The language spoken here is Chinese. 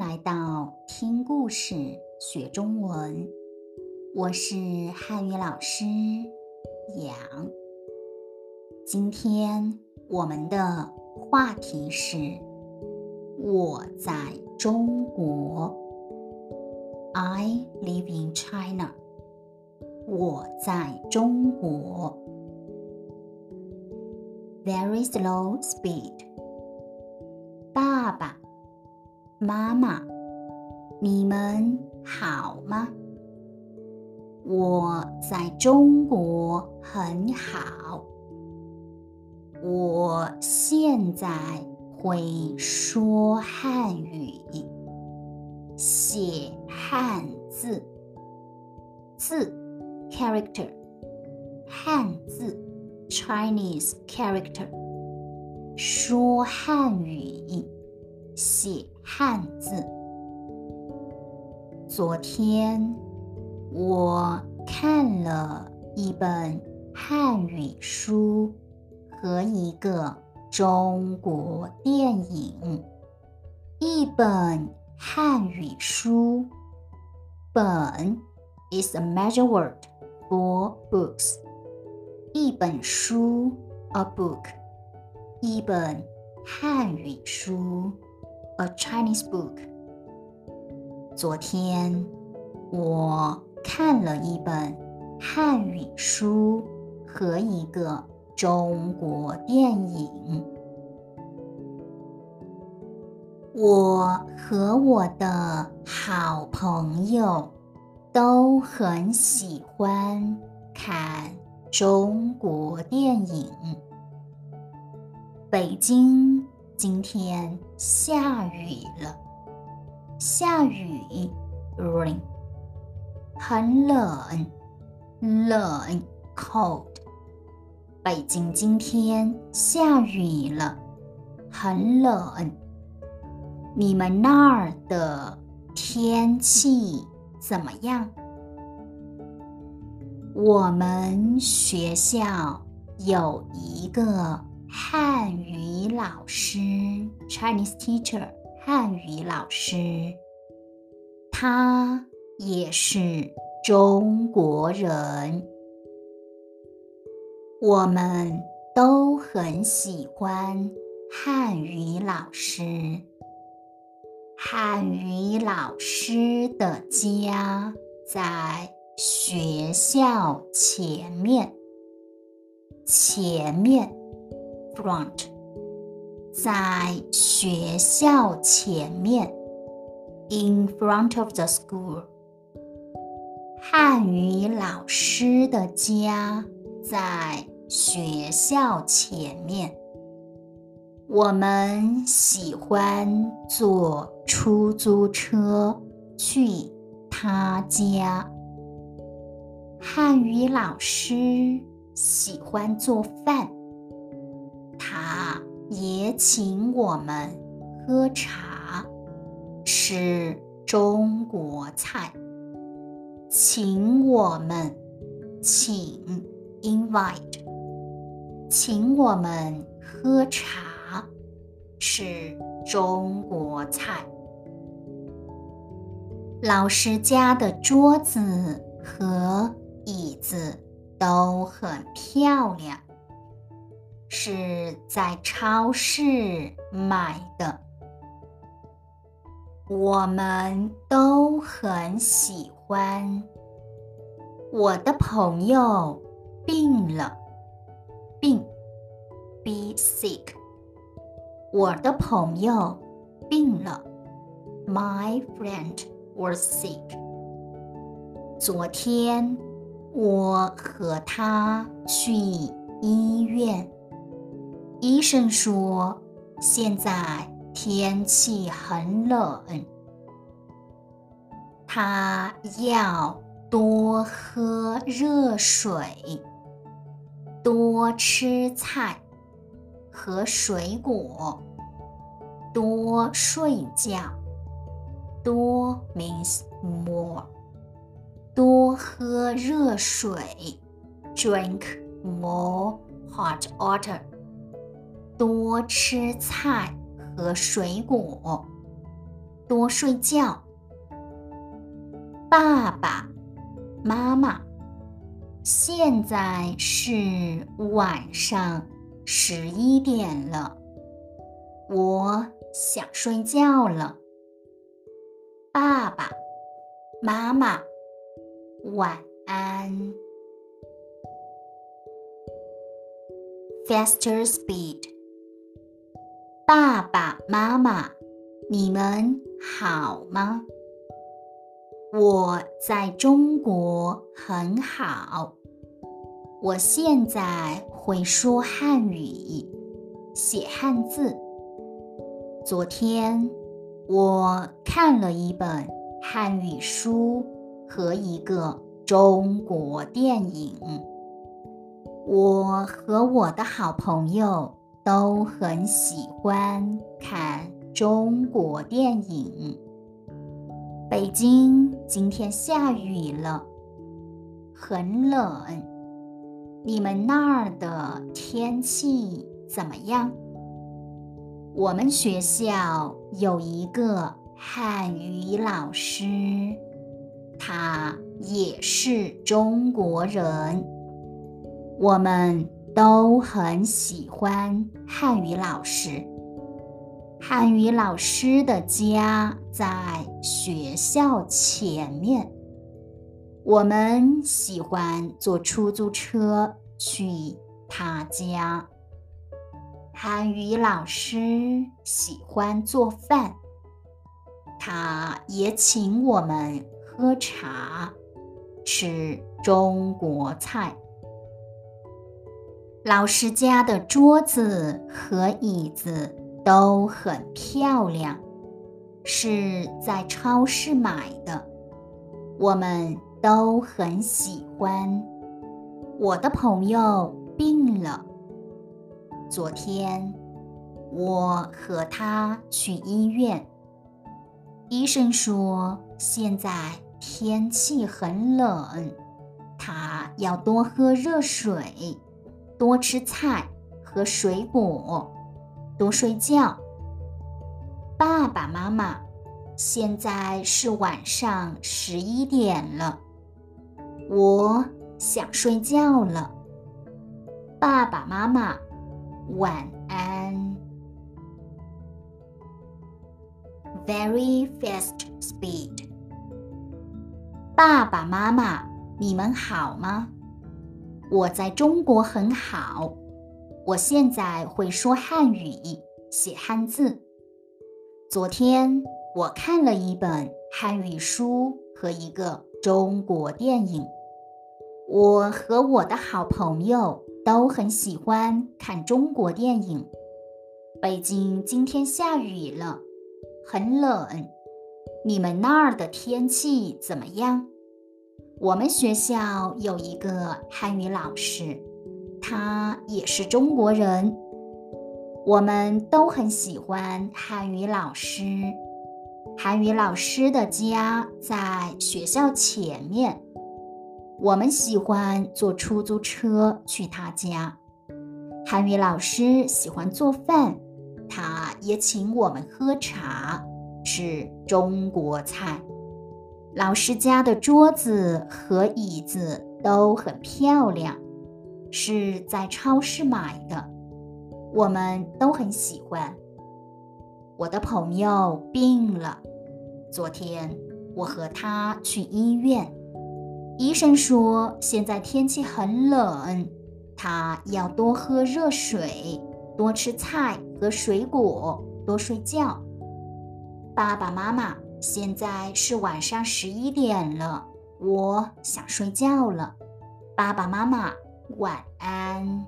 来到听故事学中文，我是汉语老师杨。今天我们的话题是我在中国，I live in China。我在中国，Very slow speed。爸爸。妈妈，你们好吗？我在中国很好。我现在会说汉语，写汉字，字 character，汉字 Chinese character，说汉语。写汉字。昨天我看了一本汉语书和一个中国电影。一本汉语书，本 is a major word for books。一本书，a book。一本汉语书。A Chinese book。昨天我看了一本汉语书和一个中国电影。我和我的好朋友都很喜欢看中国电影。北京。今天下雨了，下雨，rain，很冷，冷，cold。北京今天下雨了，很冷。你们那儿的天气怎么样？我们学校有一个。汉语老师，Chinese teacher，汉语老师，他也是中国人。我们都很喜欢汉语老师。汉语老师的家在学校前面，前面。Front，在学校前面，in front of the school。汉语老师的家在学校前面。我们喜欢坐出租车去他家。汉语老师喜欢做饭。也请我们喝茶，吃中国菜。请我们，请 invite，请我们喝茶，吃中国菜。老师家的桌子和椅子都很漂亮。是在超市买的。我们都很喜欢。我的朋友病了，病，be sick。我的朋友病了，My friend was sick。昨天我和他去医院。医生说，现在天气很冷，他要多喝热水，多吃菜和水果，多睡觉。多 means more，多喝热水，drink more hot water。多吃菜和水果，多睡觉。爸爸妈妈，现在是晚上十一点了，我想睡觉了。爸爸妈妈，晚安。Faster speed，爸爸妈妈，你们好吗？我在中国很好，我现在会说汉语，写汉字。昨天我看了一本汉语书和一个中国电影。我和我的好朋友都很喜欢看中国电影。北京今天下雨了，很冷。你们那儿的天气怎么样？我们学校有一个汉语老师，他也是中国人。我们都很喜欢汉语老师。汉语老师的家在学校前面，我们喜欢坐出租车去他家。汉语老师喜欢做饭，他也请我们喝茶、吃中国菜。老师家的桌子和椅子。都很漂亮，是在超市买的，我们都很喜欢。我的朋友病了，昨天我和他去医院，医生说现在天气很冷，他要多喝热水，多吃菜和水果。多睡觉，爸爸妈妈。现在是晚上十一点了，我想睡觉了。爸爸妈妈，晚安。Very fast speed。爸爸妈妈，你们好吗？我在中国很好。我现在会说汉语，写汉字。昨天我看了一本汉语书和一个中国电影。我和我的好朋友都很喜欢看中国电影。北京今天下雨了，很冷。你们那儿的天气怎么样？我们学校有一个汉语老师。他也是中国人，我们都很喜欢汉语老师。汉语老师的家在学校前面，我们喜欢坐出租车去他家。汉语老师喜欢做饭，他也请我们喝茶、吃中国菜。老师家的桌子和椅子都很漂亮。是在超市买的，我们都很喜欢。我的朋友病了，昨天我和他去医院，医生说现在天气很冷，他要多喝热水，多吃菜和水果，多睡觉。爸爸妈妈，现在是晚上十一点了，我想睡觉了。爸爸妈妈。晚安。